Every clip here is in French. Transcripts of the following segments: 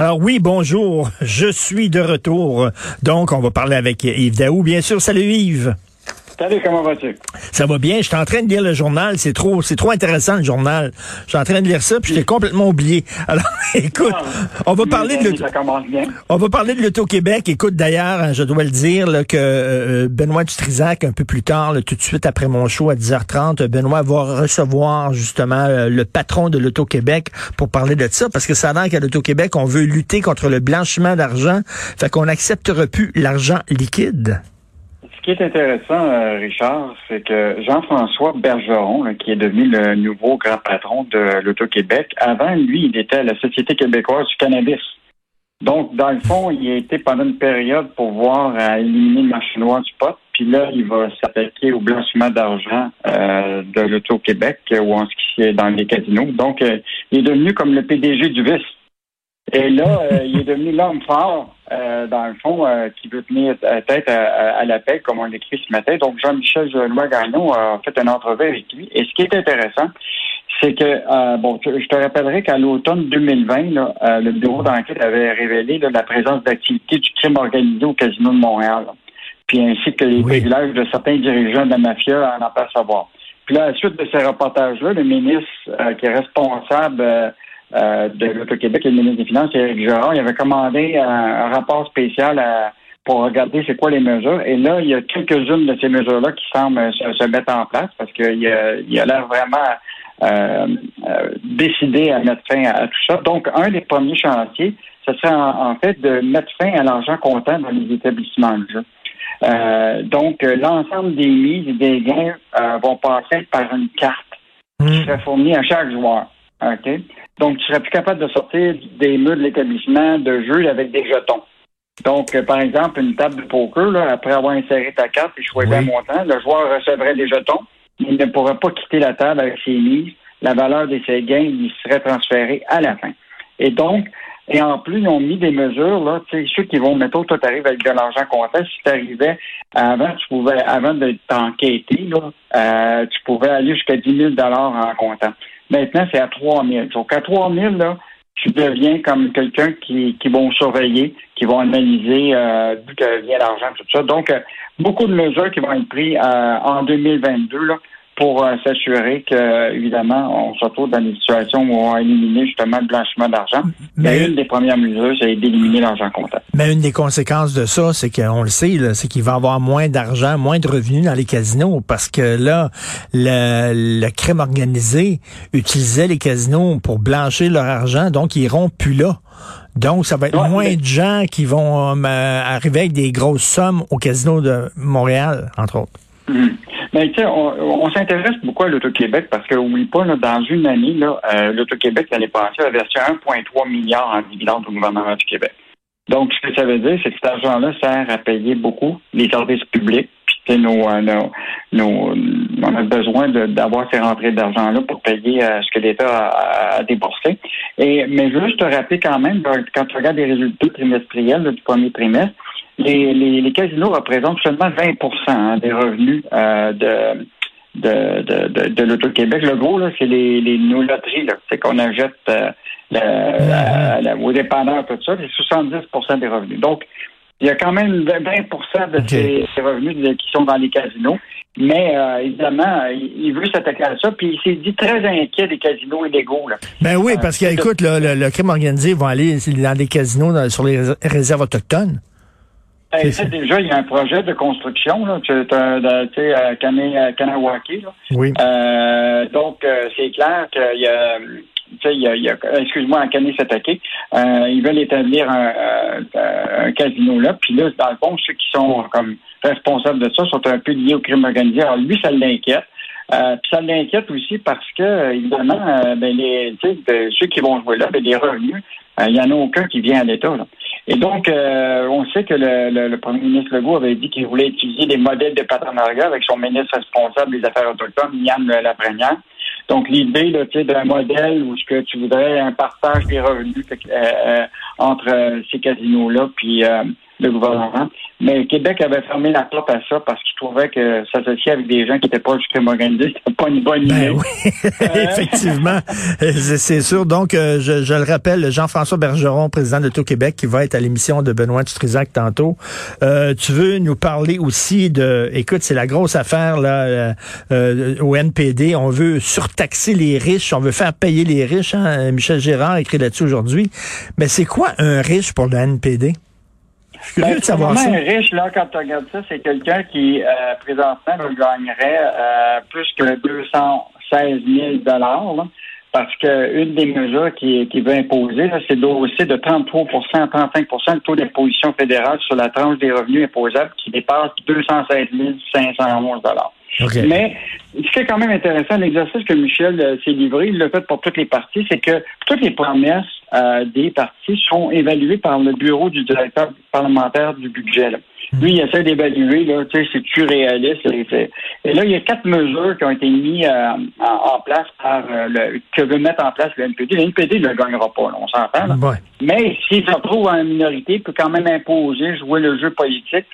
Alors oui, bonjour, je suis de retour. Donc, on va parler avec Yves Daou, bien sûr. Salut Yves. Salut, comment vas-tu? Ça va bien. Je suis en train de lire le journal. C'est trop, c'est trop intéressant le journal. Je suis en train de lire ça, puis je l'ai complètement oublié. Alors, écoute, on va parler de l'auto. On va parler de l'auto-Québec. Écoute, d'ailleurs, je dois le dire là, que euh, Benoît Dutrisac, un peu plus tard, tout de suite après mon show à 10h30, Benoît va recevoir justement euh, le patron de l'auto-Québec pour parler de ça, parce que ça a l'air qu'à l'auto-Québec, on veut lutter contre le blanchiment d'argent. Fait qu'on n'acceptera plus l'argent liquide. Ce qui est intéressant, euh, Richard, c'est que Jean-François Bergeron, qui est devenu le nouveau grand patron de l'Auto-Québec, avant, lui, il était à la Société québécoise du cannabis. Donc, dans le fond, il a été pendant une période pour voir à éliminer le marché noir du pot. Puis là, il va s'attaquer au blanchiment d'argent euh, de l'Auto-Québec ou en ce qui est dans les casinos. Donc, euh, il est devenu comme le PDG du vice. Et là, euh, il est devenu l'homme fort, euh, dans le fond, euh, qui veut tenir tête à, la paix, comme on l'écrit ce matin. Donc, Jean-Michel Gagnon a fait un entrevue avec lui. Et ce qui est intéressant, c'est que, bon, je te rappellerai qu'à l'automne 2020, le bureau d'enquête avait révélé la présence d'activités du crime organisé au Casino de Montréal. puis ainsi que les privilèges de certains dirigeants de la mafia à en pas savoir. Puis là, à la suite de ces reportages-là, le ministre qui est responsable euh, de l'Auto-Québec et le ministre des Finances, Éric Girard, il avait commandé un, rapport spécial pour regarder c'est quoi les mesures. Et là, il y a quelques-unes de ces mesures-là qui semblent se, mettre en place parce qu'il a, il a l'air vraiment euh, euh, décidé à mettre fin à, tout ça. Donc, un des premiers chantiers, ce serait en, fait de mettre fin à l'argent comptant dans les établissements de jeu. donc, l'ensemble des mises et des gains vont passer par une carte qui mmh. serait fournie à chaque joueur. OK? Donc, tu serais plus capable de sortir des murs de l'établissement de jeu avec des jetons. Donc, euh, par exemple, une table de poker, là, après avoir inséré ta carte et choisi un montant, le joueur recevrait des jetons. Il ne pourrait pas quitter la table avec ses mises. La valeur de ses gains lui serait transférée à la fin. Et donc, et en plus, ils ont mis des mesures, là, tu sais, ceux qui vont, mettons, toi, t'arrives avec de l'argent comptant, si t'arrivais avant, tu pouvais, avant de t'enquêter, là, euh, tu pouvais aller jusqu'à 10 000 en comptant. Maintenant, c'est à 3 000. Donc, à 3 000, là, tu deviens comme quelqu'un qui, qui vont surveiller, qui vont analyser euh, d'où vient l'argent, tout ça. Donc, euh, beaucoup de mesures qui vont être prises euh, en 2022 là, pour euh, s'assurer que, évidemment, on se retrouve dans des situations où on va éliminer justement le blanchiment d'argent. Mais une des premières mesures, c'est d'éliminer l'argent comptable. Mais une des conséquences de ça, c'est qu'on le sait, c'est qu'il va y avoir moins d'argent, moins de revenus dans les casinos, parce que là, le, le crime organisé utilisait les casinos pour blanchir leur argent, donc ils iront plus là. Donc, ça va être moins de gens qui vont euh, arriver avec des grosses sommes au casino de Montréal, entre autres. Hum. Mais tu sais, on, s'intéresse beaucoup à l'Auto-Québec parce que, oublie pas, dans une année, euh, l'Auto-Québec, l'année passée, a versé 1,3 milliard en dividendes au gouvernement du Québec. Donc, ce que ça veut dire, c'est que cet argent-là sert à payer beaucoup les services publics. Puis, nos, euh, nos, nos, on a besoin d'avoir ces rentrées d'argent-là pour payer euh, ce que l'État a, déboursé. Et, mais juste te rappeler quand même, quand tu regardes les résultats trimestriels du premier trimestre, les, les, les, casinos représentent seulement 20% hein, des revenus euh, de, de, de, de, l'Auto-Québec. Le gros, là, c'est les, les, nos loteries. Là. C'est qu'on achète euh, le, aux dépanneurs, tout ça. C'est 70% des revenus. Donc, Il y a quand même 20% de ses, revenus qui sont dans les casinos. Mais euh, évidemment, il, veut s'attaquer à ça. Puis il s'est dit très inquiet des casinos illégaux. Là. Ben oui, euh, parce qu'écoute, le, le, crime organisé va aller dans des casinos sur les réserves autochtones. Ben, déjà, il y a un projet de construction, là, tu sais, à Kanawaki. Oui. Euh, donc, c'est clair qu'il y a il y a, excuse-moi, en Canet s'attaquer. Euh, ils veulent établir un, un, casino là. Puis là, dans le fond, ceux qui sont comme responsables de ça sont un peu liés au crime organisé. Alors lui, ça l'inquiète. Euh, puis ça l'inquiète aussi parce que, évidemment, euh, ben, les, ceux qui vont jouer là, ben, les revenus, euh, il n'y en a aucun qui vient à l'État. Et donc, on sait que le, le, premier ministre Legault avait dit qu'il voulait utiliser des modèles de partenariat avec son ministre responsable des Affaires autochtones, Yann Laprenière. Donc, l'idée d'un modèle où ce que tu voudrais un partage des revenus entre ces casinos-là, puis le gouvernement. Mais Québec avait fermé la porte à ça parce qu'il trouvait que s'associer avec des gens qui n'étaient pas du crime organisé, c'était pas une bonne ben idée. oui, effectivement. C'est sûr. Donc, euh, je, je, le rappelle, Jean-François Bergeron, président de Tout-Québec, qui va être à l'émission de Benoît Dutrisac tantôt. Euh, tu veux nous parler aussi de... Écoute, c'est la grosse affaire là euh, euh au NPD. On veut surtaxer les riches. On veut faire payer les riches. Hein? Michel Gérard écrit là-dessus aujourd'hui. Mais c'est quoi un riche pour le NPD? Ben, savoir ça. Un riche, là, quand tu regardes ça, c'est quelqu'un qui, euh, présentement, gagnerait euh, plus que 216 000 là, parce qu'une des mesures qui, qui veut imposer, c'est d'aussi de 33 à 35% le taux d'imposition fédérale sur la tranche des revenus imposables qui dépasse 216 511 Mais ce qui est quand même intéressant, l'exercice que Michel euh, s'est livré, il l'a fait pour toutes les parties, c'est que toutes les promesses euh, des partis sont évaluées par le bureau du directeur parlementaire du budget. Lui, il essaie d'évaluer, là, tu sais, c'est-tu réaliste? Et là, il y a quatre mesures qui ont été mises euh, en, place par euh, le, que veut mettre en place le NPD. Le NPD ne le gagnera pas, on s'entend. Mais s'il se retrouve en minorité, il peut quand même imposer, jouer le jeu politique.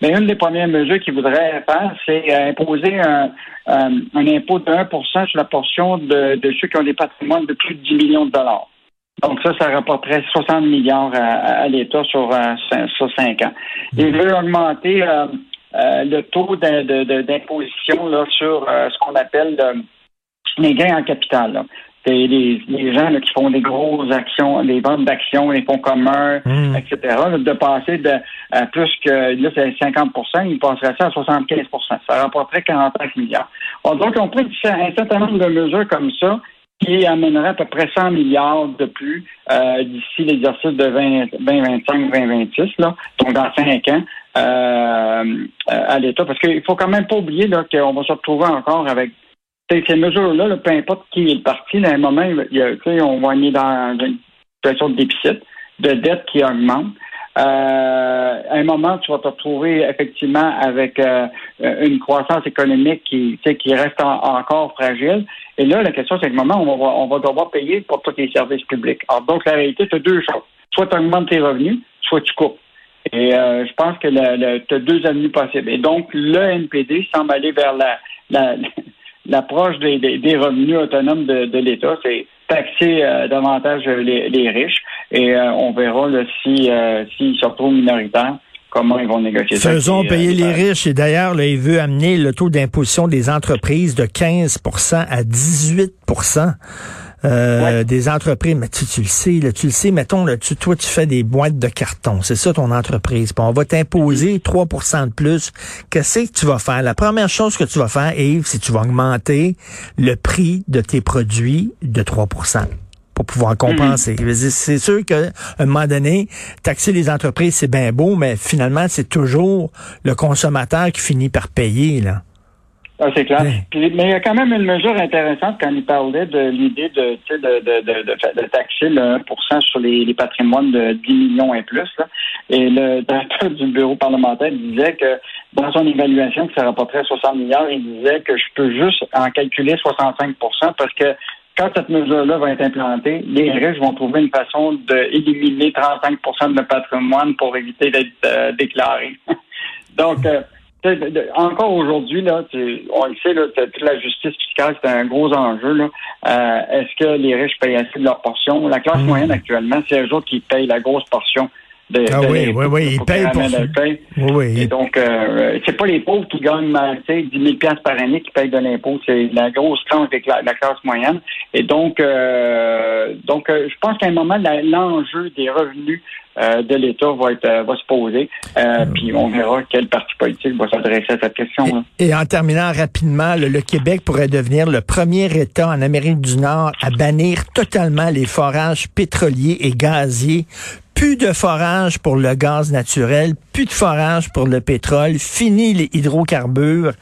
Mais une des premières mesures qu'il voudrait faire, c'est imposer un, un, impôt de 1% sur la portion de, de ceux qui ont des patrimoines de plus de 10 millions de dollars. Donc ça, ça rapporterait 60 milliards à, l'État sur, euh, sur cinq ans. Il veut augmenter euh, euh, le taux d'imposition là, sur ce qu'on appelle les gains en capital. Les, gens qui font des grosses actions, des ventes d'actions, les fonds communs, mmh. etc., de passer de plus que là, c'est 50% ils passeraient ça à 75% Ça rapporterait 45 milliards. donc, on prend un certain nombre de mesures comme ça qui amènerait à peu près 100 milliards de plus euh, d'ici l'exercice de 2025-2026, là, donc dans cinq ans, euh, à l'État. Parce qu'il faut quand même pas oublier là, qu'on va se retrouver encore avec ces mesures-là, peu importe qui est le parti, à un moment, il y on va aller dans une situation de déficit, de dette qui augmente. Euh, à un moment, tu vas te retrouver effectivement avec euh, une croissance économique qui, qui reste encore fragile. Et là, la question, c'est que moment, on va, on va devoir payer pour tous les services publics. Alors, donc, la réalité, c'est deux choses. Soit tu augmentes tes revenus, soit tu coupes. Et euh, je pense que tu as deux avenues possibles. Et donc, le NPD semble aller vers la, l'approche des, des, revenus autonomes de, de l'État. C'est taxer davantage les, les riches et euh, on verra si euh, s'ils se retrouvent minoritaires comment ils vont négocier ça. Faisons payer les riches. Et d'ailleurs, il veut amener le taux d'imposition des entreprises de 15 à 18 euh, des entreprises. Mais tu, tu le sais, là, tu le sais, mettons, là, tu, toi, tu fais des boîtes de carton. C'est ça ton entreprise. Puis on va t'imposer 3% de plus. Qu'est-ce que tu vas faire? La première chose que tu vas faire, Yves, c'est que tu vas augmenter le prix de tes produits de 3% pour pouvoir compenser. Mhm. C'est sûr qu'à un moment donné, taxer les entreprises, c'est bien beau, mais finalement, c'est toujours le consommateur qui finit par payer. là. Ah, c'est clair. mais il y a quand même une mesure intéressante quand il parlait de l'idée de, de, de, de, taxer le 1% sur les, patrimoines de 10 millions et plus. Et le directeur du bureau parlementaire disait que dans son évaluation, que ça rapporterait 60 milliards, il disait que je peux juste en calculer 65% parce que quand cette mesure-là va être implantée, les riches vont trouver une façon d'éliminer 35% de leur patrimoine pour éviter d'être euh, déclarés. Donc, euh, encore aujourd'hui, là, on le sait, là, toute la justice fiscale, c'est un gros enjeu. Là. Euh, est-ce que les riches payent assez de leur portion? La classe mmh. moyenne actuellement, c'est eux autres qui payent la grosse portion de, ah oui, oui, oui, ils payent pour ça. Oui, oui. Et donc, euh, c'est pas les pauvres qui gagnent 10 000 par année qui payent de l'impôt, c'est la grosse tranche de la, classe moyenne. Et donc, euh, donc euh, je pense qu'à un moment, l'enjeu des revenus euh, de l'État va être va se poser. puis on verra quel parti politique va s'adresser à cette question. Et, et, en terminant rapidement, le, Québec pourrait devenir le premier État en Amérique du Nord à bannir totalement les forages pétroliers et gaziers plus de forage pour le gaz naturel, plus de forage pour le pétrole, fini les hydrocarbures.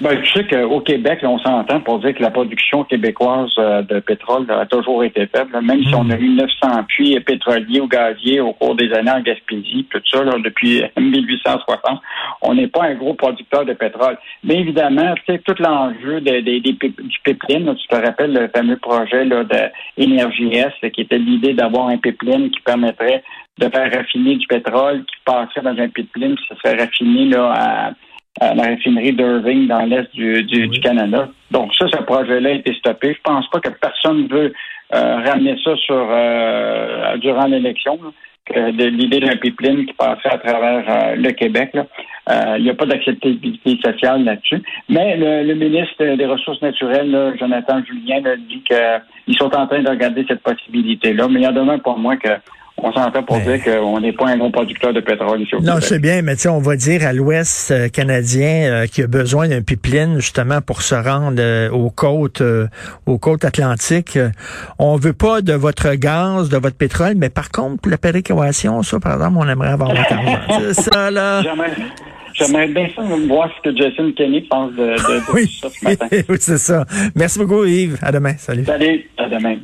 Ben, tu sais qu'au Québec, on s'entend pour dire que la production québécoise euh, de pétrole a toujours été faible. Même si on a eu 900 puits pétroliers ou gaziers au cours des années en Gaspésie, tout ça, depuis 1860, on n'est pas un gros producteur de pétrole. Mais évidemment, tu sais, tout l'enjeu des, du pipeline, tu te rappelles le fameux projet là, de S, qui était l'idée d'avoir un pipeline qui permettrait de faire raffiner du pétrole qui passerait dans un pipeline, qui se serait raffiné là, à la raffinerie d'Irving dans l'est du, du, Canada. Donc ça, ce projet-là a été stoppé. Je pense pas que personne veut euh, ramener ça sur euh, durant l'élection. L'idée d'un pipeline qui passait à travers euh, le Québec. il n'y a pas d'acceptabilité sociale là-dessus. Mais le, ministre des Ressources naturelles, Jonathan Julien, a dit qu'ils sont en train de regarder cette possibilité-là. Mais il y en demeure pour moi que on s'entend pour dire qu'on n'est pas un gros producteur de pétrole ici au Non, c'est bien, mais on va dire à l'ouest euh, canadien euh, qui a besoin d'un pipeline justement pour se rendre euh, aux côtes aux côtes atlantiques. on veut pas de votre gaz, de votre pétrole, mais par contre, pour la péréquation, ça, par exemple, on aimerait avoir votre argent. c'est ça, là. J'aimerais bien ça, voir ce que Jason Kenney pense de, de, oui. ça ce matin. oui, c'est ça. Merci beaucoup, Yves. À demain. Salut. Salut. À demain.